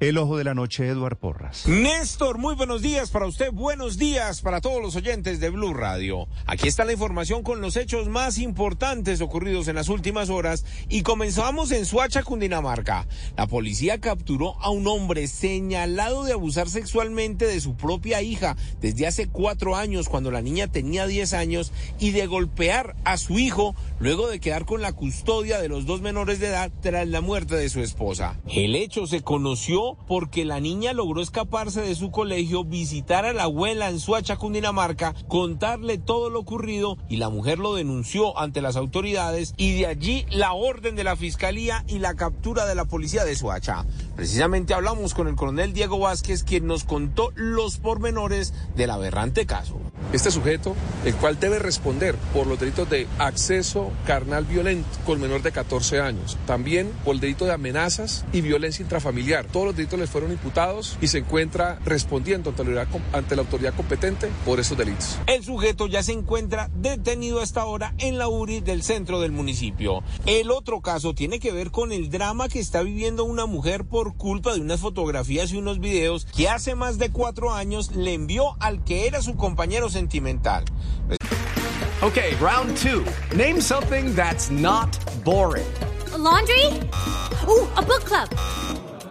El ojo de la noche, Eduard Porras. Néstor, muy buenos días para usted, buenos días para todos los oyentes de Blue Radio. Aquí está la información con los hechos más importantes ocurridos en las últimas horas y comenzamos en Suacha, Cundinamarca. La policía capturó a un hombre señalado de abusar sexualmente de su propia hija desde hace cuatro años cuando la niña tenía 10 años y de golpear a su hijo luego de quedar con la custodia de los dos menores de edad tras la muerte de su esposa. El hecho se conoció porque la niña logró escaparse de su colegio, visitar a la abuela en Suacha, Cundinamarca, contarle todo lo ocurrido y la mujer lo denunció ante las autoridades y de allí la orden de la fiscalía y la captura de la policía de Suacha. Precisamente hablamos con el coronel Diego Vázquez, quien nos contó los pormenores del aberrante caso. Este sujeto, el cual debe responder por los delitos de acceso carnal violento con menor de 14 años, también por el delito de amenazas y violencia intrafamiliar. Todos los delitos le fueron imputados y se encuentra respondiendo ante la, autoridad, ante la autoridad competente por esos delitos. El sujeto ya se encuentra detenido hasta ahora en la URI del centro del municipio. El otro caso tiene que ver con el drama que está viviendo una mujer por culpa de unas fotografías y unos videos que hace más de cuatro años le envió al que era su compañero sentimental. Okay, round two. Name something that's not boring. A laundry? Ooh, a book club.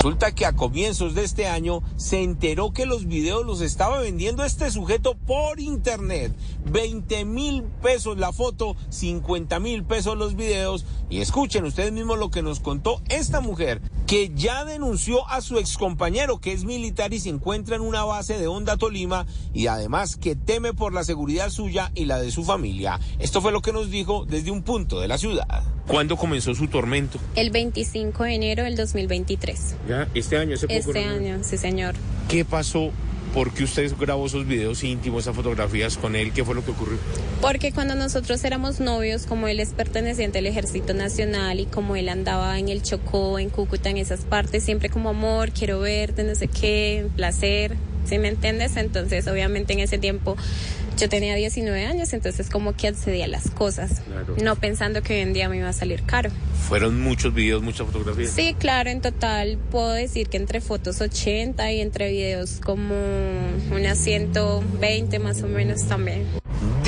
Resulta que a comienzos de este año se enteró que los videos los estaba vendiendo este sujeto por internet. 20 mil pesos la foto, 50 mil pesos los videos. Y escuchen ustedes mismos lo que nos contó esta mujer, que ya denunció a su excompañero, que es militar y se encuentra en una base de Honda Tolima, y además que teme por la seguridad suya y la de su familia. Esto fue lo que nos dijo desde un punto de la ciudad. ¿Cuándo comenzó su tormento? El 25 de enero del 2023. ¿Ya? ¿Este año? Hace poco, Este ¿no? año, sí señor. ¿Qué pasó? ¿Por qué usted grabó esos videos íntimos, esas fotografías con él? ¿Qué fue lo que ocurrió? Porque cuando nosotros éramos novios, como él es perteneciente al Ejército Nacional y como él andaba en el Chocó, en Cúcuta, en esas partes, siempre como amor, quiero verte, no sé qué, placer, ¿sí me entiendes? Entonces, obviamente en ese tiempo yo tenía 19 años, entonces como que accedía a las cosas, Claro. no pensando que hoy en día me iba a salir caro. Fueron muchos videos, muchas fotografías. Sí, claro, en total puedo decir que entre fotos 80 y entre videos como unas 120 más o menos también.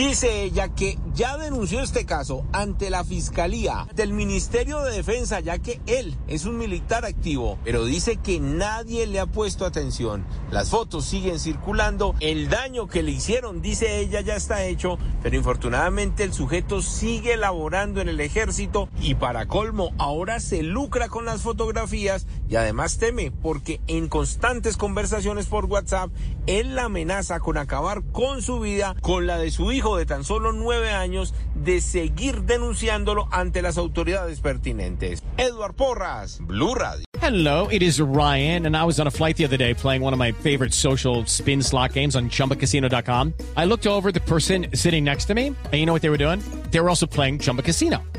Dice ella que ya denunció este caso ante la Fiscalía del Ministerio de Defensa, ya que él es un militar activo, pero dice que nadie le ha puesto atención. Las fotos siguen circulando, el daño que le hicieron, dice ella, ya está hecho, pero infortunadamente el sujeto sigue laborando en el ejército y para colmo ahora se lucra con las fotografías y además teme porque en constantes conversaciones por WhatsApp él la amenaza con acabar con su vida, con la de su hijo de tan solo nueve años, de seguir denunciándolo ante las autoridades pertinentes. Edward Porras, Blue Radio. Hello, it is Ryan, and I was on a flight the other day playing one of my favorite social spin slot games on chumbacasino.com. I looked over the person sitting next to me, and you know what they were doing? They were also playing Chumba Casino.